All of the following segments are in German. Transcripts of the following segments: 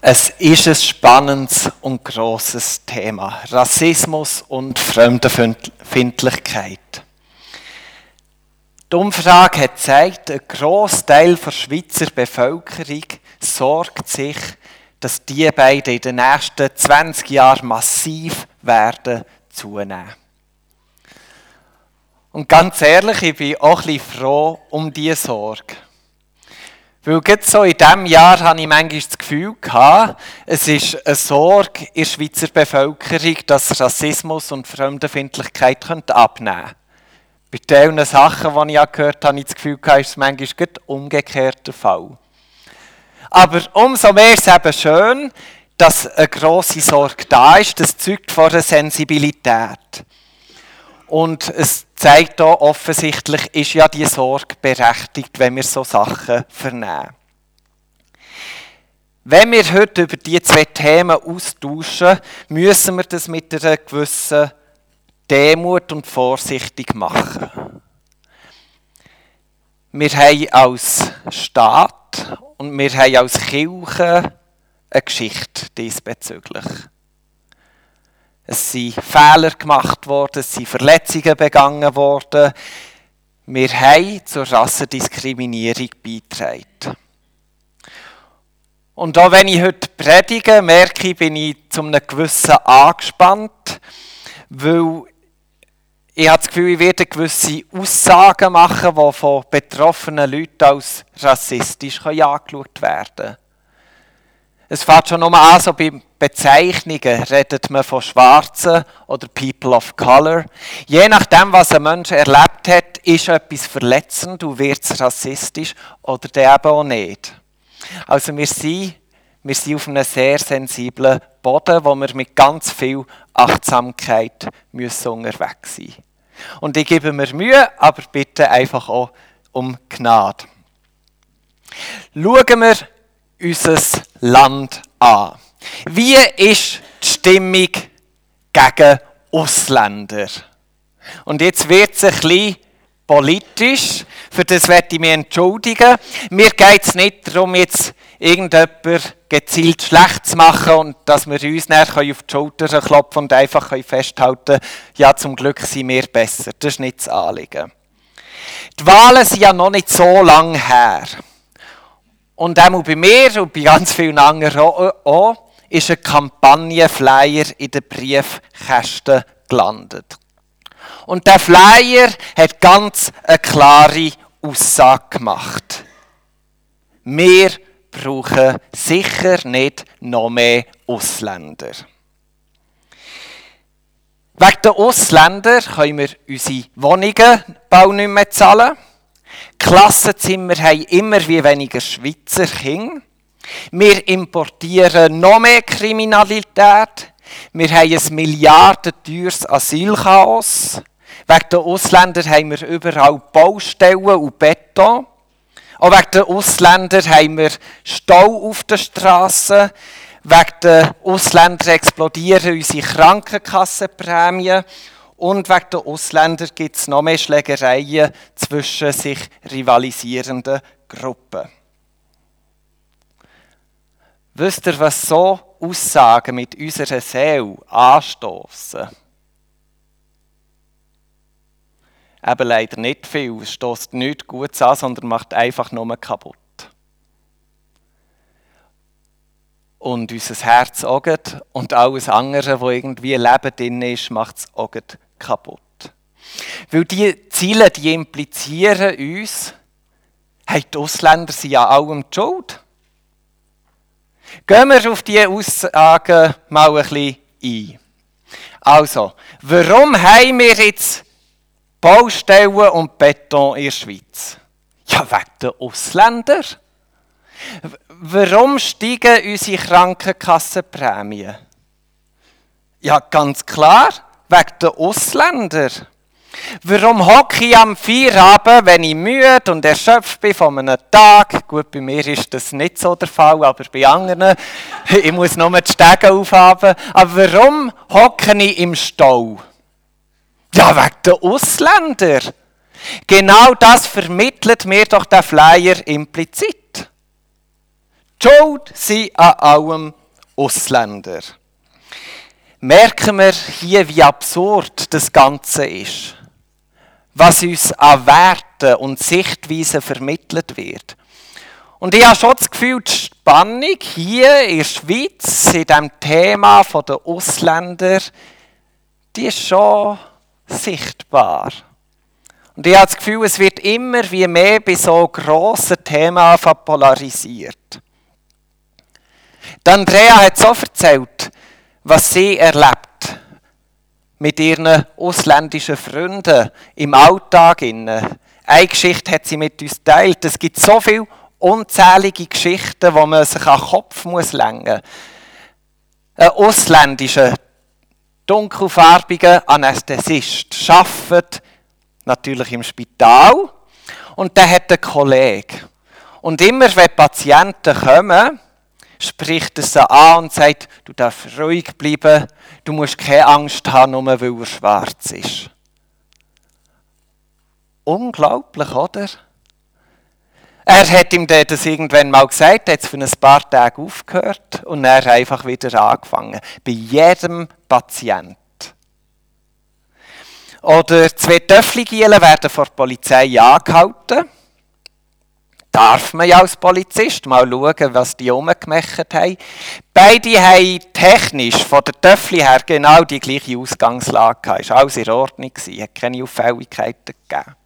Es ist ein spannendes und großes Thema. Rassismus und Fremdenfeindlichkeit. Die Umfrage hat gezeigt, ein Großteil der Schweizer Bevölkerung sorgt sich, dass die beiden in den nächsten 20 Jahren massiv werden zunehmen. Und ganz ehrlich, ich bin auch ein bisschen froh um diese Sorge. Weil gerade so in diesem Jahr hatte ich manchmal das Gefühl, gehabt, es ist eine Sorge in der Schweizer Bevölkerung, dass Rassismus und Fremdenfeindlichkeit abnehmen könnten. Bei diesen Sachen, die ich gehört habe, habe ich das Gefühl, gehabt, ist es manchmal umgekehrt der Fall. Aber umso mehr ist es eben schön, dass eine grosse Sorge da ist. Das zeugt von einer Sensibilität. Und es zeigt auch offensichtlich, ist ja die Sorge berechtigt, wenn wir so Sachen vernehmen. Wenn wir heute über diese zwei Themen austauschen, müssen wir das mit einer gewissen Demut und vorsichtig machen. Wir haben als Staat und wir haben als Kirche eine Geschichte diesbezüglich. Es sind Fehler gemacht worden, es sind Verletzungen begangen worden. Wir haben zur Rassendiskriminierung beigetragen. Und auch wenn ich heute predige, merke ich, bin ich zu einem gewissen angespannt, weil ich habe das Gefühl, ich werde gewisse Aussagen machen, die von betroffenen Leuten als rassistisch angeschaut werden können. Es fängt schon nochmal an, so bei Bezeichnungen redet man von Schwarzen oder People of Color. Je nachdem, was ein Mensch erlebt hat, ist etwas verletzend und wird es rassistisch oder der eben auch nicht. Also wir sind, wir sind auf einem sehr sensiblen Boden, wo wir mit ganz viel Achtsamkeit müssen unterwegs sein Und ich gebe mir Mühe, aber bitte einfach auch um Gnade. Schauen wir unser Land an. Wie ist die Stimmung gegen Ausländer? Und jetzt wird es ein bisschen politisch. Für das werde ich mich entschuldigen. Mir geht es nicht darum, jetzt irgendjemand gezielt schlecht zu machen und dass wir uns nachher auf die Schulter klopfen und einfach festhalten können, ja, zum Glück sind wir besser. Das ist nicht das Anliegen. Die Wahlen sind ja noch nicht so lange her. Und auch bei mir und bei ganz vielen anderen auch, ist ein Kampagnenflyer in den Briefkästen gelandet. Und der Flyer hat ganz eine klare Aussage gemacht. Wir brauchen sicher nicht noch mehr Ausländer. Wegen der Ausländer können wir unsere Wohnungen bald nicht mehr zahlen. Klassenzimmer haben immer wie weniger Schweizer Kinder. Wir importieren noch mehr Kriminalität. Wir haben ein milliardenteures Asylchaos. Wegen den Ausländern haben wir überall Baustellen und Beton. Auch wegen den Ausländern haben wir Stau auf den Straßen. Wegen den Ausländern explodieren unsere Krankenkassenprämien. Und wegen den Ausländern gibt es noch mehr Schlägereien zwischen sich rivalisierenden Gruppen. Wisst ihr, was so Aussagen mit unserer Seele anstoßen? Eben leider nicht viel. Es stößt nichts Gutes an, sondern macht einfach nur kaputt. Und unser Herz auch und alles andere, wo irgendwie Leben drin ist, macht es auch kaputt. Weil die Ziele, die implizieren uns, hey, die Ausländer sind ja allem die Schuld. Gehen wir auf diese Aussagen mal ein bisschen ein. Also, warum haben wir jetzt Baustellen und Beton in der Schweiz? Ja, wegen der Ausländer. Warum steigen unsere Krankenkassenprämien? Ja, ganz klar, wegen der Ausländer. Warum hocke ich am Feierabend, wenn ich müde und erschöpft bin von einem Tag? Gut, bei mir ist das nicht so der Fall, aber bei anderen, ich muss nur die Stege aufhaben. Aber warum hocke ich im Stau? Ja, wegen der Ausländer. Genau das vermittelt mir doch der Flyer implizit. Die Schuld sind an allem Ausländer. Merken wir hier, wie absurd das Ganze ist. Was uns an Werten und Sichtweisen vermittelt wird. Und ich habe schon das Gefühl, die Spannung hier in der Schweiz, in diesem Thema der Ausländer, die ist schon sichtbar. Und ich habe das Gefühl, es wird immer wie mehr bei so grossen Themen polarisiert. Andrea hat so erzählt, was sie erlebt mit ihren ausländischen Freunden im Alltag. Eine Geschichte hat sie mit uns geteilt. Es gibt so viele unzählige Geschichten, wo man sich an den Kopf muss lenken muss. Ein ausländischer, dunkelfarbiger Anästhesist arbeitet natürlich im Spital und der hat einen Kollegen. Und immer wenn Patienten kommen, spricht sie an und sagt, du darfst ruhig bleiben, du musst keine Angst haben, nur weil er schwarz ist. Unglaublich, oder? Er hat ihm das irgendwann mal gesagt, hat es für ein paar Tage aufgehört und er einfach wieder angefangen. Bei jedem Patient. Oder zwei Töffligielen werden vor der Polizei angehalten. Darf man ja als Polizist mal schauen, was die rumgemacht haben. Beide haben technisch von der Töffli her genau die gleiche Ausgangslage gehabt. Es war alles in Ordnung, es hat keine Auffälligkeiten gegeben.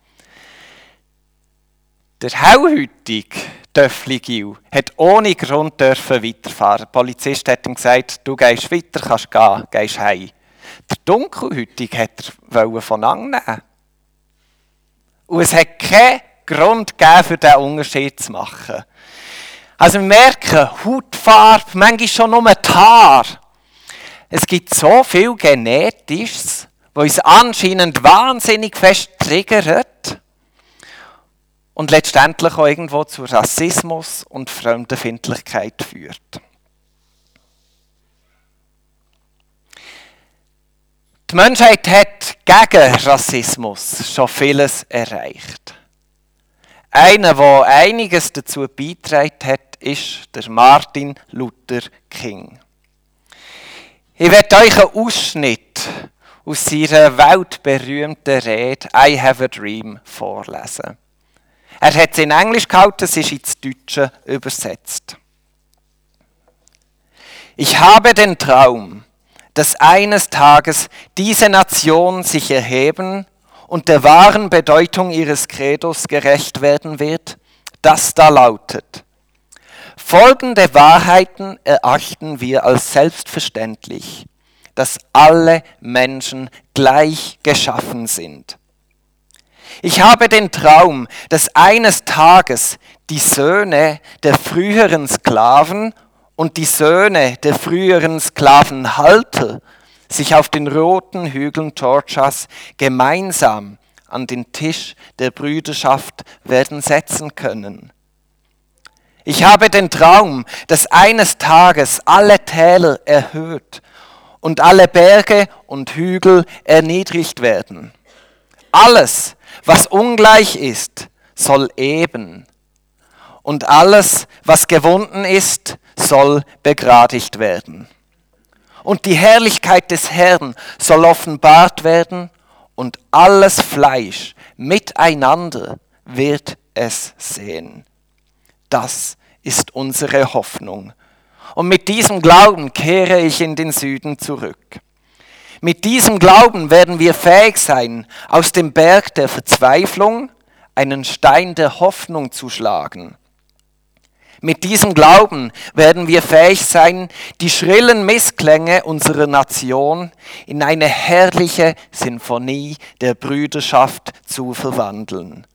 Der hellhütige Töffli Gil hat ohne Grund dürfen weiterfahren. Der Polizist hat ihm gesagt, du gehst weiter, kannst gehen, gehst heim. Der Dunkelhütige hat er von annehmen. Und es hat keinen Grund gegeben, für diesen Unterschied zu machen. Also wir merken, Hautfarbe, manchmal schon nur die Haare. Es gibt so viel Genetisches, was uns anscheinend wahnsinnig fest triggert und letztendlich auch irgendwo zu Rassismus und Fremdenfindlichkeit führt. Die Menschheit hat gegen Rassismus schon vieles erreicht. Einer, der einiges dazu beitragen hat, ist der Martin Luther King. Ich werde euch einen Ausschnitt aus seiner weltberühmten Rede I Have a Dream vorlesen. Er hat es in Englisch gehalten, es ist ins Deutsche übersetzt. Ich habe den Traum, dass eines Tages diese Nation sich erheben und der wahren Bedeutung ihres Credos gerecht werden wird, das da lautet. Folgende Wahrheiten erachten wir als selbstverständlich, dass alle Menschen gleich geschaffen sind. Ich habe den Traum, dass eines Tages die Söhne der früheren Sklaven und die Söhne der früheren Sklavenhalter sich auf den roten Hügeln Georgias gemeinsam an den Tisch der Brüderschaft werden setzen können. Ich habe den Traum, dass eines Tages alle Täler erhöht und alle Berge und Hügel erniedrigt werden. Alles, was ungleich ist, soll eben. Und alles, was gewunden ist, soll begradigt werden. Und die Herrlichkeit des Herrn soll offenbart werden, und alles Fleisch miteinander wird es sehen. Das ist unsere Hoffnung. Und mit diesem Glauben kehre ich in den Süden zurück. Mit diesem Glauben werden wir fähig sein, aus dem Berg der Verzweiflung einen Stein der Hoffnung zu schlagen. Mit diesem Glauben werden wir fähig sein, die schrillen Missklänge unserer Nation in eine herrliche Sinfonie der Brüderschaft zu verwandeln.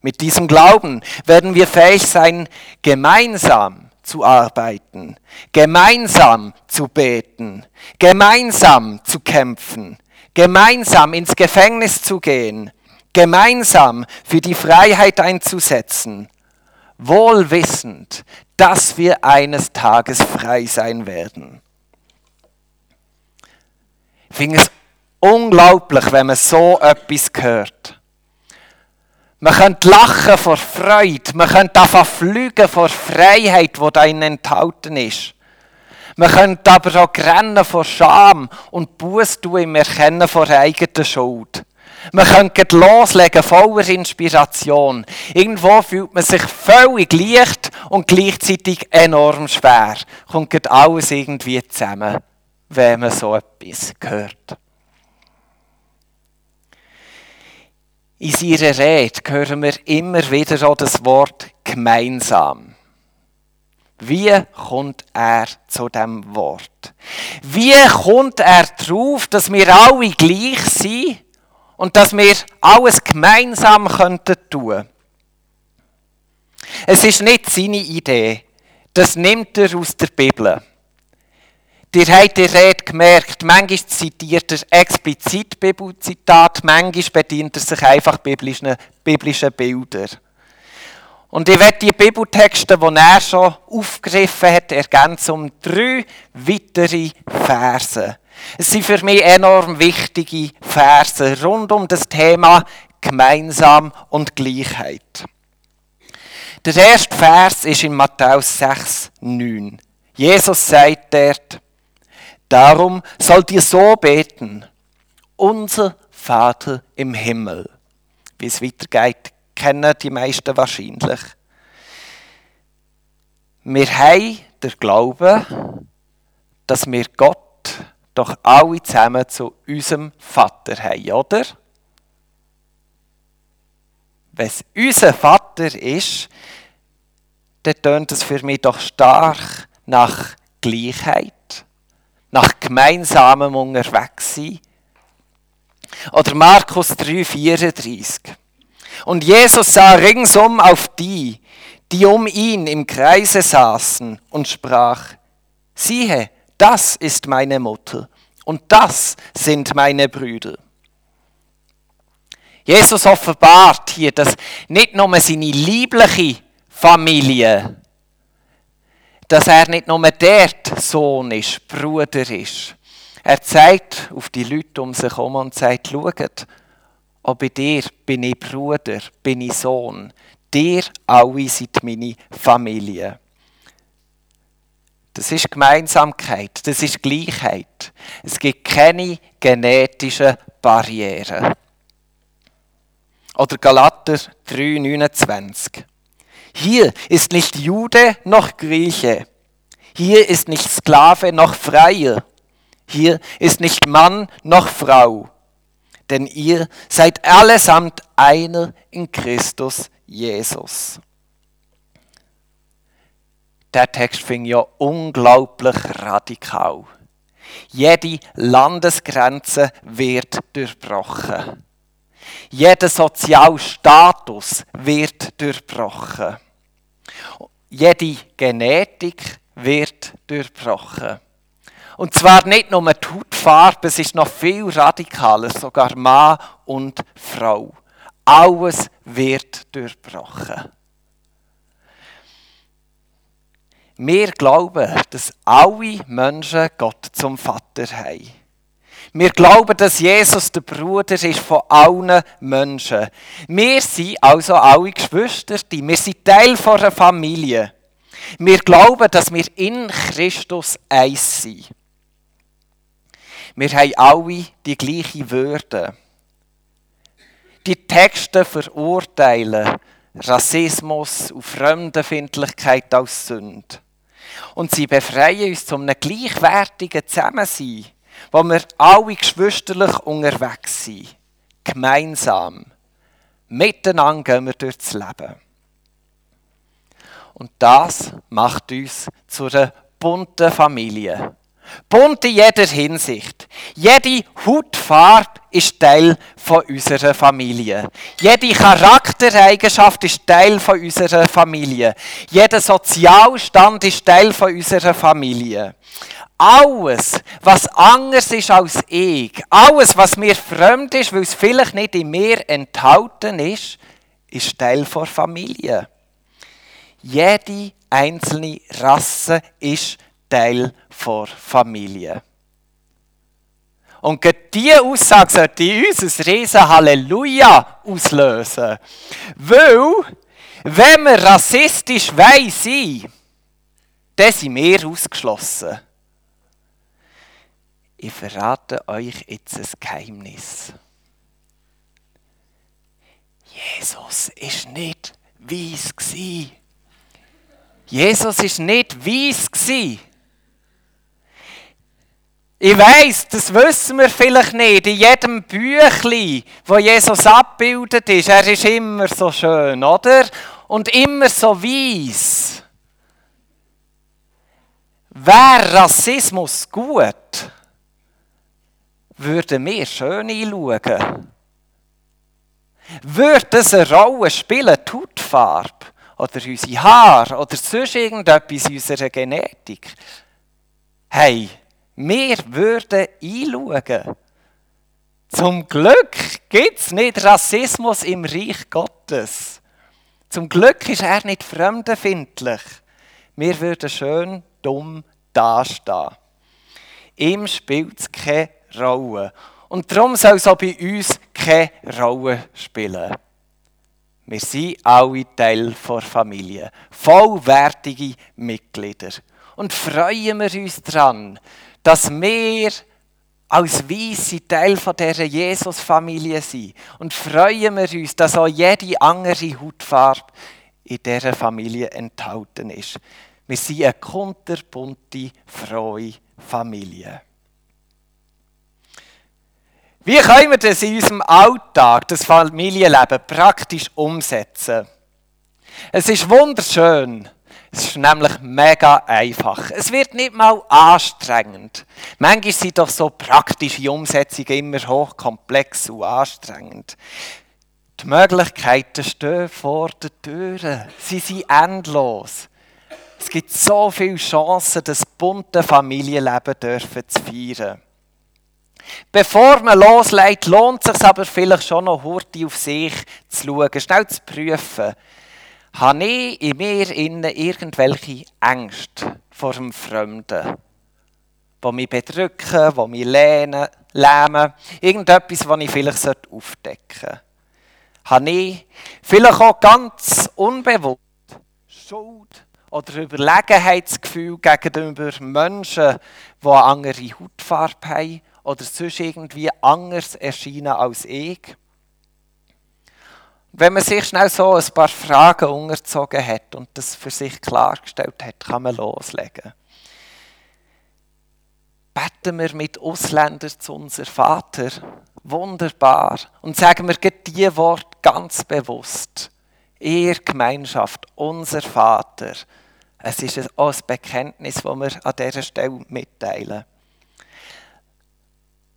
Mit diesem Glauben werden wir fähig sein, gemeinsam zu arbeiten, gemeinsam zu beten, gemeinsam zu kämpfen, gemeinsam ins Gefängnis zu gehen, gemeinsam für die Freiheit einzusetzen, wohl wissend, dass wir eines Tages frei sein werden. Ich finde es unglaublich, wenn man so etwas hört. Man könnte lachen vor Freude. Man könnte davon fliegen vor Freiheit, die darin enthalten ist. Man könnte aber auch rennen vor Scham und Buß tun im Erkennen vor eigener Schuld. Man könnte loslegen, voller Inspiration. Irgendwo fühlt man sich völlig leicht und gleichzeitig enorm schwer. Kommt alles irgendwie zusammen, wenn man so etwas hört. In seiner Rede hören wir immer wieder auch das Wort gemeinsam. Wie kommt er zu dem Wort? Wie kommt er darauf, dass wir alle gleich sind und dass wir alles gemeinsam könnten tun? Es ist nicht seine Idee. Das nimmt er aus der Bibel. Ihr habt die Rede gemerkt, manchmal zitiert er explizit Bibelzitat, manchmal bedient er sich einfach biblischen, biblischen Bildern. Und ich werde die Bibeltexte, die er schon aufgegriffen hat, ergänzen um drei weitere Verse. Es sind für mich enorm wichtige Verse rund um das Thema Gemeinsam und Gleichheit. Der erste Vers ist in Matthäus 6, 9. Jesus sagt dort, Darum sollt ihr so beten, unser Vater im Himmel. Wie es weitergeht, kennen die meisten wahrscheinlich. Wir haben den Glauben, dass wir Gott doch alle zusammen zu unserem Vater haben, oder? Wenn es unser Vater ist, dann tönt es für mich doch stark nach Gleichheit nach gemeinsamem Unterwegssein. Oder Markus 3,34. Und Jesus sah ringsum auf die, die um ihn im Kreise saßen und sprach, siehe, das ist meine Mutter und das sind meine Brüder. Jesus offenbart hier, dass nicht nur seine liebliche Familie dass er nicht nur der Sohn ist, Bruder ist. Er zeigt auf die Leute um sich herum und sagt, schaut, auch bei dir bin ich Bruder, bin ich Sohn. Dir alle seid meine Familie. Das ist Gemeinsamkeit, das ist Gleichheit. Es gibt keine genetischen Barrieren. Oder Galater 3,29. Hier ist nicht Jude noch Grieche. Hier ist nicht Sklave noch Freier. Hier ist nicht Mann noch Frau. Denn ihr seid allesamt einer in Christus Jesus. Der Text fing ja unglaublich radikal. Jede Landesgrenze wird durchbrochen. Jeder Sozialstatus wird durchbrochen. Jede Genetik wird durchbrochen. Und zwar nicht nur die Hautfarbe, es ist noch viel radikaler, sogar Mann und Frau. Alles wird durchbrochen. Wir glauben, dass alle Menschen Gott zum Vater haben. Wir glauben, dass Jesus der Bruder ist von allen Menschen. Wir sind also alle Geschwister, wir sind Teil einer Familie. Wir glauben, dass wir in Christus eins sind. Wir haben alle die gleiche Würde. Die Texte verurteilen Rassismus und Fremdenfindlichkeit als Sünde. Und sie befreien uns zu einem gleichwertigen Zusammensein wo wir alle geschwisterlich unterwegs sind. Gemeinsam. Miteinander gehen wir durchs Leben. Und das macht uns zu einer bunten Familie. Bunt in jeder Hinsicht. Jede Hautfarbe ist Teil von unserer Familie. Jede Charaktereigenschaft ist Teil von unserer Familie. Jeder Sozialstand ist Teil von unserer Familie. Alles, was anders ist als ich, alles, was mir fremd ist, weil es vielleicht nicht in mir enthalten ist, ist Teil der Familie. Jede einzelne Rasse ist Teil der Familie. Und diese Aussage sollte uns ein riesen Halleluja auslösen. Weil, wenn wir rassistisch sein dann sind wir ausgeschlossen. Ich verrate euch jetzt ein Geheimnis. Jesus ist nicht weiss Jesus ist nicht weiss Ich weiß, das wissen wir vielleicht nicht. In jedem Büchlein, wo Jesus abgebildet ist, er ist immer so schön, oder? Und immer so weiss. Wäre Rassismus gut, würden wir schön einschauen. Würde es eine Rolle spielen, die Hautfarbe oder unsere Haare oder sonst irgendetwas in unserer Genetik? Hey, wir würden einschauen. Zum Glück gibt es nicht Rassismus im Reich Gottes. Zum Glück ist er nicht fremdenfindlich. Wir würden schön dumm dastehen. Ihm spielt es keine Rolle. Und darum soll es auch bei uns keine Rolle spielen. Wir sind alle Teil der Familie, vollwertige Mitglieder. Und freuen wir uns daran, dass wir als Weisse Teil dieser Jesus-Familie sind. Und freuen wir uns, dass auch jede andere Hautfarbe in dieser Familie enthalten ist. Wir sind eine kunterbunte, frohe Familie. Wie können wir das in unserem Alltag, das Familienleben, praktisch umsetzen? Es ist wunderschön. Es ist nämlich mega einfach. Es wird nicht mal anstrengend. Manchmal sind doch so praktische Umsetzungen immer hochkomplex und anstrengend. Die Möglichkeiten stehen vor der Tür. Sie sind endlos. Es gibt so viele Chancen, das bunte Familienleben dürfen zu feiern. Bevor man loslegt, lohnt es sich aber vielleicht schon noch hurtig auf sich zu schauen, schnell zu prüfen. Habe ich in mir innen irgendwelche Ängste vor dem Fremden, die mich bedrücken, die mich lähmen, irgendetwas, das ich vielleicht aufdecken sollte? Habe ich vielleicht auch ganz unbewusst Schuld oder Überlegenheitsgefühl gegenüber Menschen, die eine andere Hautfarbe haben oder sonst irgendwie anders erscheinen als ich. Wenn man sich schnell so ein paar Fragen unterzogen hat und das für sich klargestellt hat, kann man loslegen. Beten wir mit Ausländern zu unser Vater. Wunderbar. Und sagen wir diese Wort ganz bewusst. Ihr Gemeinschaft, unser Vater. Es ist auch ein Bekenntnis, das wir an dieser Stelle mitteilen.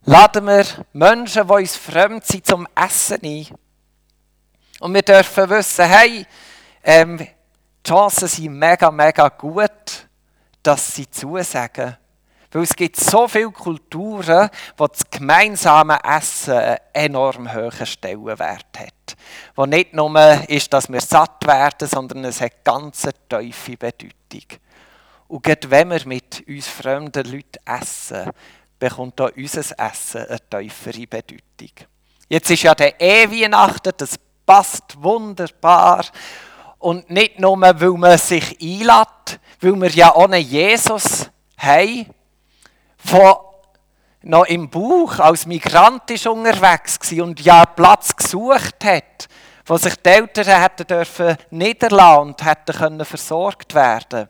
Laden wir Menschen, die uns fremd sind, zum Essen ein. Und wir dürfen wissen, hey, ähm, die Chancen sind mega, mega gut, dass sie zusagen. Weil es gibt so viele Kulturen, wo das gemeinsame Essen einen enorm hohen Stellenwert hat. Wo nicht nur ist, dass wir satt werden, sondern es hat ganz eine tiefe Bedeutung. Und gerade wenn wir mit uns fremden Leuten essen, bekommt auch unser Essen eine tiefere Bedeutung. Jetzt ist ja der E-Weihnachten, das passt wunderbar. Und nicht nur, weil man sich einlädt, weil wir ja ohne Jesus haben, der noch im Buch als Migrant ist unterwegs war und ja Platz gesucht hat, wo sich die Eltern hätten dürfen niederlassen und hätten können versorgt werden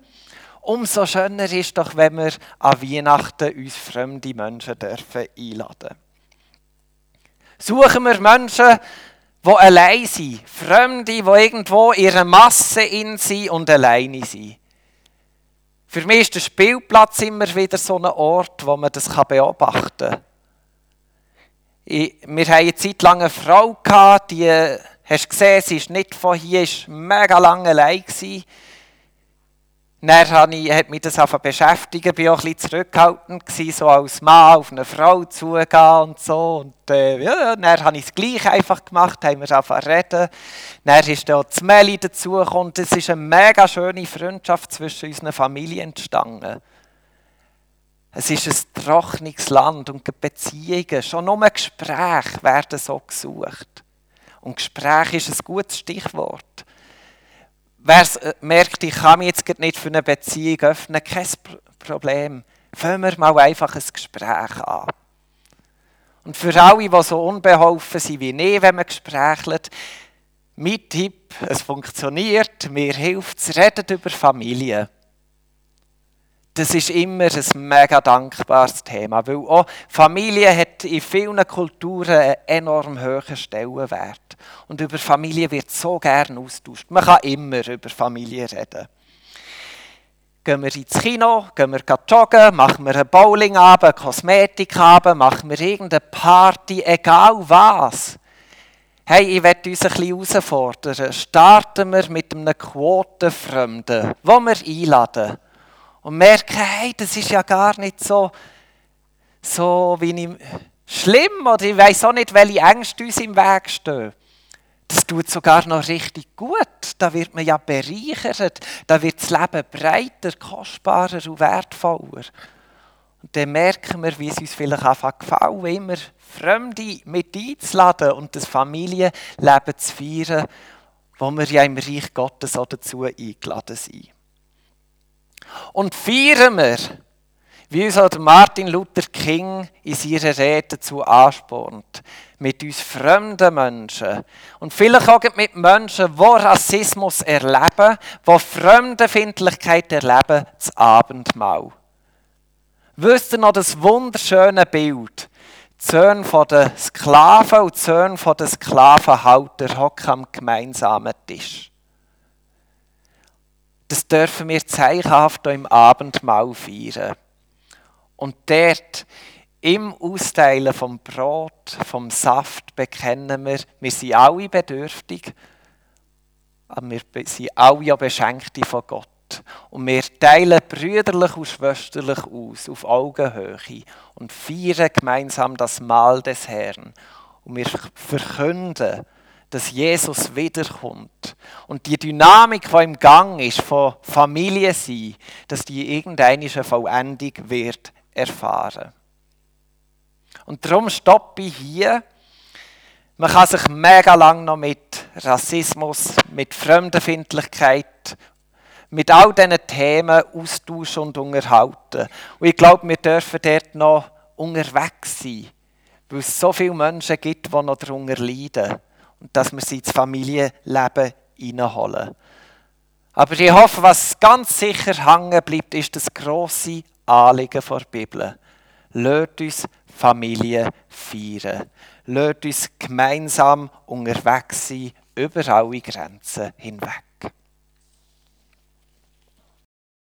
Umso schöner ist doch, wenn wir an Weihnachten uns fremde Menschen dürfen einladen Suchen wir Menschen, die allein sind, Fremde, die irgendwo in ihrer Masse in sind und alleine sind. Für mich ist der Spielplatz immer wieder so ein Ort, wo man das beobachten kann. Wir hatten eine Zeit lang eine Frau, die, hast du gesehen, sie ist nicht von hier, war mega lange allein. Gewesen. Dann hat mich das beschäftigt, ich war auch ein bisschen zurückhaltend, gewesen, so als Mann auf eine Frau zugehen und so. Und äh, ja, dann habe ich es gleich einfach gemacht, haben wir zu reden. Dann ist da das Meli dazugekommen. Es ist eine mega schöne Freundschaft zwischen unseren Familien entstanden. Es ist ein trockenes Land und Beziehungen, schon nur Gespräche werden so gesucht. Und Gespräch ist ein gutes Stichwort. Wer äh, merkt, ich kann mich jetzt nicht für eine Beziehung öffnen, kein Problem. Fangen wir mal einfach ein Gespräch an. Und für alle, die so unbeholfen sind wie ich, wenn man gesprächelt, mein Tipp, es funktioniert, mir hilft es, redet über Familie das ist immer ein mega dankbares Thema, weil auch Familie hat in vielen Kulturen einen enorm hohen Stellenwert. Und über Familie wird so gern austauscht. Man kann immer über Familie reden. Gehen wir ins Kino, gehen wir joggen, machen wir einen Bowlingabend, einen Kosmetikabend, machen wir irgendeine Party, egal was. Hey, ich werde uns ein bisschen herausfordern. Starten wir mit einem Quotenfremden, wo wir einladen und merken, hey, das ist ja gar nicht so, so wie ich, schlimm oder ich weiß auch nicht, welche Ängste uns im Weg stehen. Das tut sogar noch richtig gut. Da wird man ja bereichert. Da wird das Leben breiter, kostbarer und wertvoller. Und dann merken wir, wie es uns vielleicht einfach gefällt, immer Fremde mit einzuladen und das Familienleben zu feiern, wo wir ja im Reich Gottes auch dazu eingeladen sind. Und feiern wir, wie uns auch Martin Luther King in seiner Rede dazu anspornt, mit uns fremden Menschen und vielleicht auch mit Menschen, die Rassismus erleben, die Fremdenfindlichkeit erleben, das Abendmahl. Wisst ihr noch das wunderschöne Bild? Die Söhne der Sklaven und die Söhne der Sklavenhalter hocken am gemeinsamen Tisch das dürfen wir zeichenhaft im Abendmahl feiern. Und dort, im Austeilen vom Brot, vom Saft, bekennen wir, wir sind alle bedürftig, aber wir sind alle ja Beschenkte von Gott. Und wir teilen brüderlich und schwesterlich aus, auf Augenhöhe, und feiern gemeinsam das Mahl des Herrn. Und wir verkünden, dass Jesus wiederkommt. Und die Dynamik, die im Gang ist, von Familie sein, dass die irgendeine Vollendung wird erfahren. Und darum stoppe ich hier. Man kann sich mega lang noch mit Rassismus, mit Fremdenfindlichkeit, mit all diesen Themen austauschen und unterhalten. Und ich glaube, wir dürfen dort noch unterwegs sein, weil es so viele Menschen gibt, die noch darunter leiden und dass wir sie ins Familienleben hineinholen. Aber ich hoffe, was ganz sicher hängen bleibt, ist das grosse Anliegen der Bibel. Lasst uns Familie feiern. Lasst uns gemeinsam unterwegs sein, über alle Grenzen hinweg.